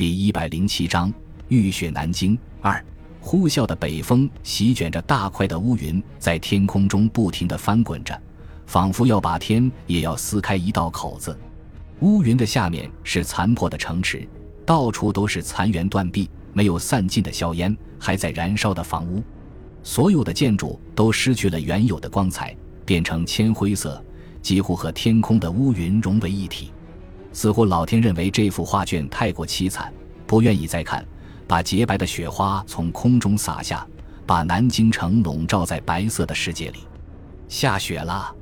第一百零七章浴血南京二。呼啸的北风席卷着大块的乌云，在天空中不停地翻滚着，仿佛要把天也要撕开一道口子。乌云的下面是残破的城池，到处都是残垣断壁，没有散尽的硝烟，还在燃烧的房屋。所有的建筑都失去了原有的光彩，变成铅灰色，几乎和天空的乌云融为一体。似乎老天认为这幅画卷太过凄惨，不愿意再看。把洁白的雪花从空中洒下，把南京城笼罩在白色的世界里。下雪了，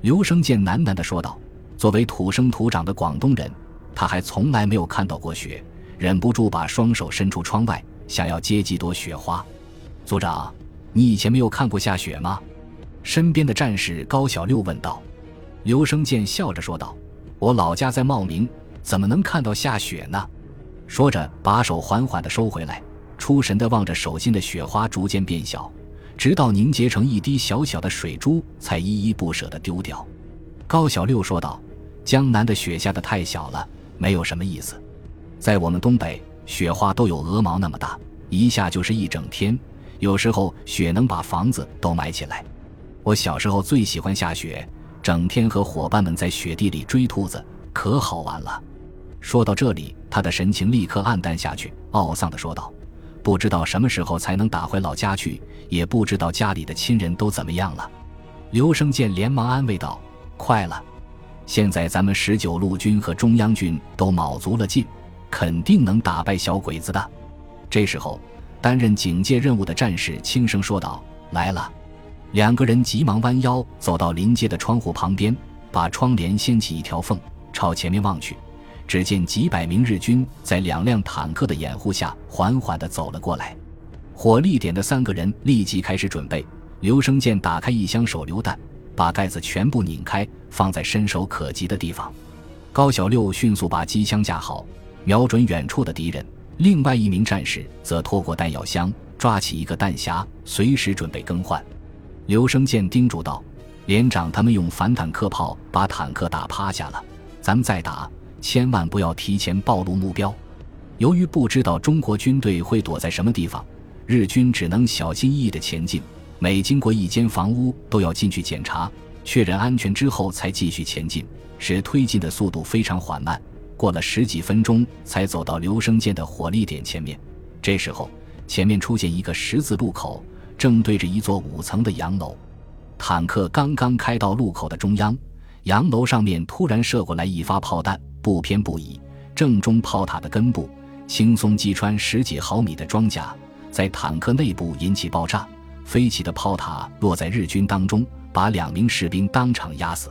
刘生健喃喃地说道。作为土生土长的广东人，他还从来没有看到过雪，忍不住把双手伸出窗外，想要接几朵雪花。组长，你以前没有看过下雪吗？身边的战士高小六问道。刘生健笑着说道：“我老家在茂名，怎么能看到下雪呢？”说着，把手缓缓地收回来，出神地望着手心的雪花逐渐变小，直到凝结成一滴小小的水珠，才依依不舍地丢掉。高小六说道：“江南的雪下得太小了，没有什么意思。在我们东北，雪花都有鹅毛那么大，一下就是一整天，有时候雪能把房子都埋起来。我小时候最喜欢下雪，整天和伙伴们在雪地里追兔子，可好玩了。”说到这里，他的神情立刻黯淡下去，懊丧地说道：“不知道什么时候才能打回老家去，也不知道家里的亲人都怎么样了。”刘生健连忙安慰道：“快了，现在咱们十九路军和中央军都卯足了劲，肯定能打败小鬼子的。”这时候，担任警戒任务的战士轻声说道：“来了。”两个人急忙弯腰走到临街的窗户旁边，把窗帘掀起一条缝，朝前面望去。只见几百名日军在两辆坦克的掩护下缓缓地走了过来。火力点的三个人立即开始准备。刘生健打开一箱手榴弹，把盖子全部拧开，放在伸手可及的地方。高小六迅速把机枪架好，瞄准远处的敌人。另外一名战士则拖过弹药箱，抓起一个弹匣，随时准备更换。刘生健叮嘱道：“连长他们用反坦克炮把坦克打趴下了，咱们再打。”千万不要提前暴露目标。由于不知道中国军队会躲在什么地方，日军只能小心翼翼地前进。每经过一间房屋，都要进去检查，确认安全之后才继续前进，使推进的速度非常缓慢。过了十几分钟，才走到留声间的火力点前面。这时候，前面出现一个十字路口，正对着一座五层的洋楼。坦克刚刚开到路口的中央，洋楼上面突然射过来一发炮弹。不偏不倚，正中炮塔的根部，轻松击穿十几毫米的装甲，在坦克内部引起爆炸。飞起的炮塔落在日军当中，把两名士兵当场压死。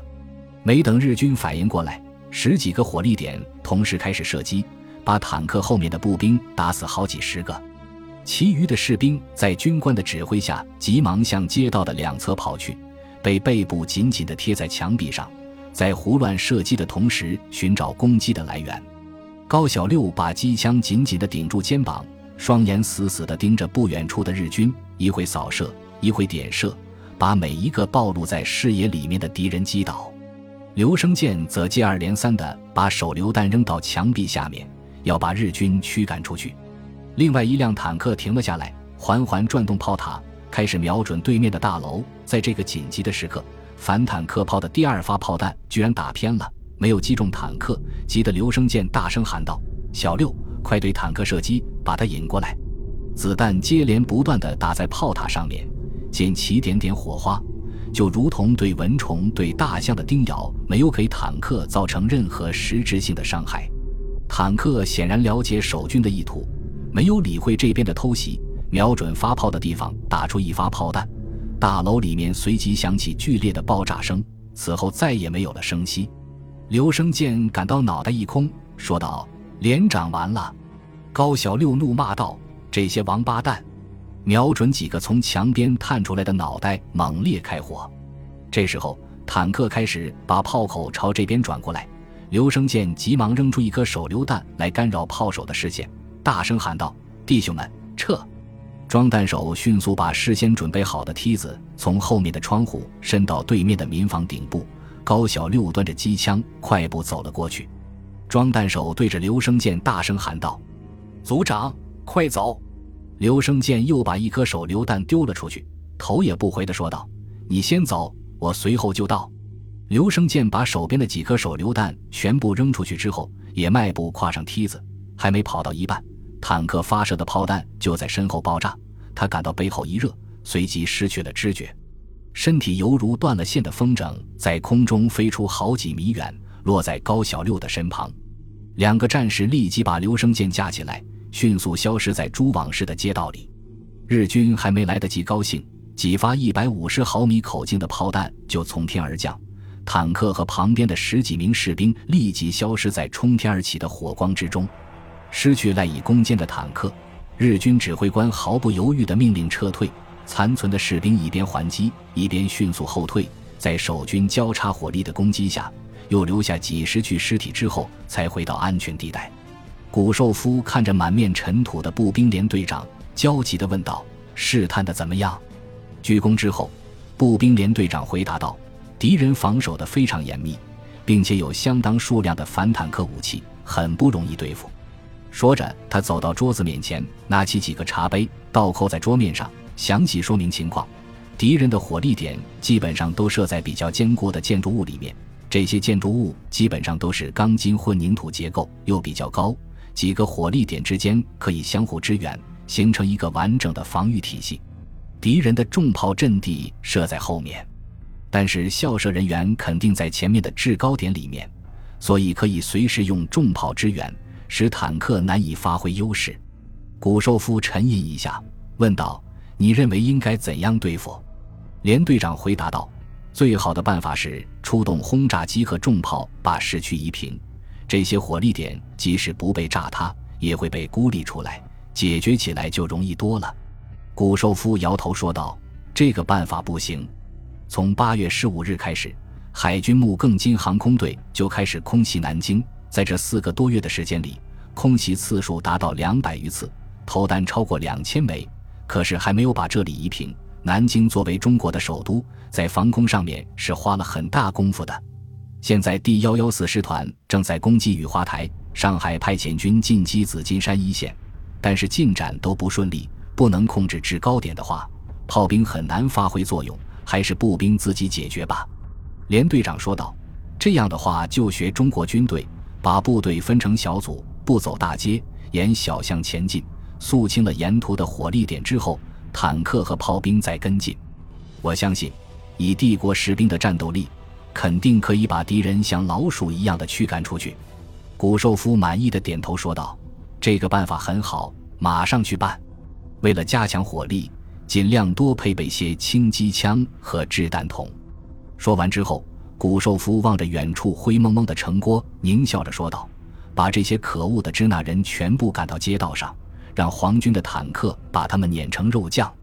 没等日军反应过来，十几个火力点同时开始射击，把坦克后面的步兵打死好几十个。其余的士兵在军官的指挥下，急忙向街道的两侧跑去，被背部紧紧地贴在墙壁上。在胡乱射击的同时，寻找攻击的来源。高小六把机枪紧紧地顶住肩膀，双眼死死地盯着不远处的日军，一会扫射，一会点射，把每一个暴露在视野里面的敌人击倒。刘生健则接二连三地把手榴弹扔到墙壁下面，要把日军驱赶出去。另外一辆坦克停了下来，缓缓转动炮塔，开始瞄准对面的大楼。在这个紧急的时刻。反坦克炮的第二发炮弹居然打偏了，没有击中坦克，急得刘生健大声喊道：“小六，快对坦克射击，把它引过来！”子弹接连不断地打在炮塔上面，溅起点点火花，就如同对蚊虫、对大象的叮咬，没有给坦克造成任何实质性的伤害。坦克显然了解守军的意图，没有理会这边的偷袭，瞄准发炮的地方打出一发炮弹。大楼里面随即响起剧烈的爆炸声，此后再也没有了声息。刘生健感到脑袋一空，说道：“连长完了！”高小六怒骂道：“这些王八蛋！”瞄准几个从墙边探出来的脑袋，猛烈开火。这时候，坦克开始把炮口朝这边转过来。刘生健急忙扔出一颗手榴弹来干扰炮手的视线，大声喊道：“弟兄们，撤！”装弹手迅速把事先准备好的梯子从后面的窗户伸到对面的民房顶部。高小六端着机枪快步走了过去。装弹手对着刘生健大声喊道：“族长，快走！刘生健又把一颗手榴弹丢了出去，头也不回地说道：“你先走，我随后就到。”刘生健把手边的几颗手榴弹全部扔出去之后，也迈步跨上梯子，还没跑到一半，坦克发射的炮弹就在身后爆炸，他感到背后一热，随即失去了知觉，身体犹如断了线的风筝，在空中飞出好几米远，落在高小六的身旁。两个战士立即把刘生健架起来。迅速消失在蛛网式的街道里，日军还没来得及高兴，几发一百五十毫米口径的炮弹就从天而降，坦克和旁边的十几名士兵立即消失在冲天而起的火光之中。失去赖以攻坚的坦克，日军指挥官毫不犹豫地命令撤退，残存的士兵一边还击，一边迅速后退，在守军交叉火力的攻击下，又留下几十具尸体之后，才回到安全地带。古寿夫看着满面尘土的步兵连队长，焦急地问道：“试探的怎么样？”鞠躬之后，步兵连队长回答道：“敌人防守的非常严密，并且有相当数量的反坦克武器，很不容易对付。”说着，他走到桌子面前，拿起几个茶杯，倒扣在桌面上，详细说明情况。敌人的火力点基本上都设在比较坚固的建筑物里面，这些建筑物基本上都是钢筋混凝土结构，又比较高。几个火力点之间可以相互支援，形成一个完整的防御体系。敌人的重炮阵地设在后面，但是校舍人员肯定在前面的制高点里面，所以可以随时用重炮支援，使坦克难以发挥优势。古寿夫沉吟一下，问道：“你认为应该怎样对付？”连队长回答道：“最好的办法是出动轰炸机和重炮，把市区夷平。”这些火力点即使不被炸塌，也会被孤立出来，解决起来就容易多了。古寿夫摇头说道：“这个办法不行。从八月十五日开始，海军木更津航空队就开始空袭南京，在这四个多月的时间里，空袭次数达到两百余次，投弹超过两千枚，可是还没有把这里夷平。南京作为中国的首都，在防空上面是花了很大功夫的。”现在第幺幺四师团正在攻击雨花台，上海派遣军进击紫金山一线，但是进展都不顺利，不能控制制高点的话，炮兵很难发挥作用，还是步兵自己解决吧。”连队长说道。“这样的话，就学中国军队，把部队分成小组，不走大街，沿小巷前进，肃清了沿途的火力点之后，坦克和炮兵再跟进。我相信，以帝国士兵的战斗力。”肯定可以把敌人像老鼠一样的驱赶出去。古寿夫满意的点头说道：“这个办法很好，马上去办。为了加强火力，尽量多配备些轻机枪和掷弹筒。”说完之后，古寿夫望着远处灰蒙蒙的城郭，狞笑着说道：“把这些可恶的支那人全部赶到街道上，让皇军的坦克把他们碾成肉酱。”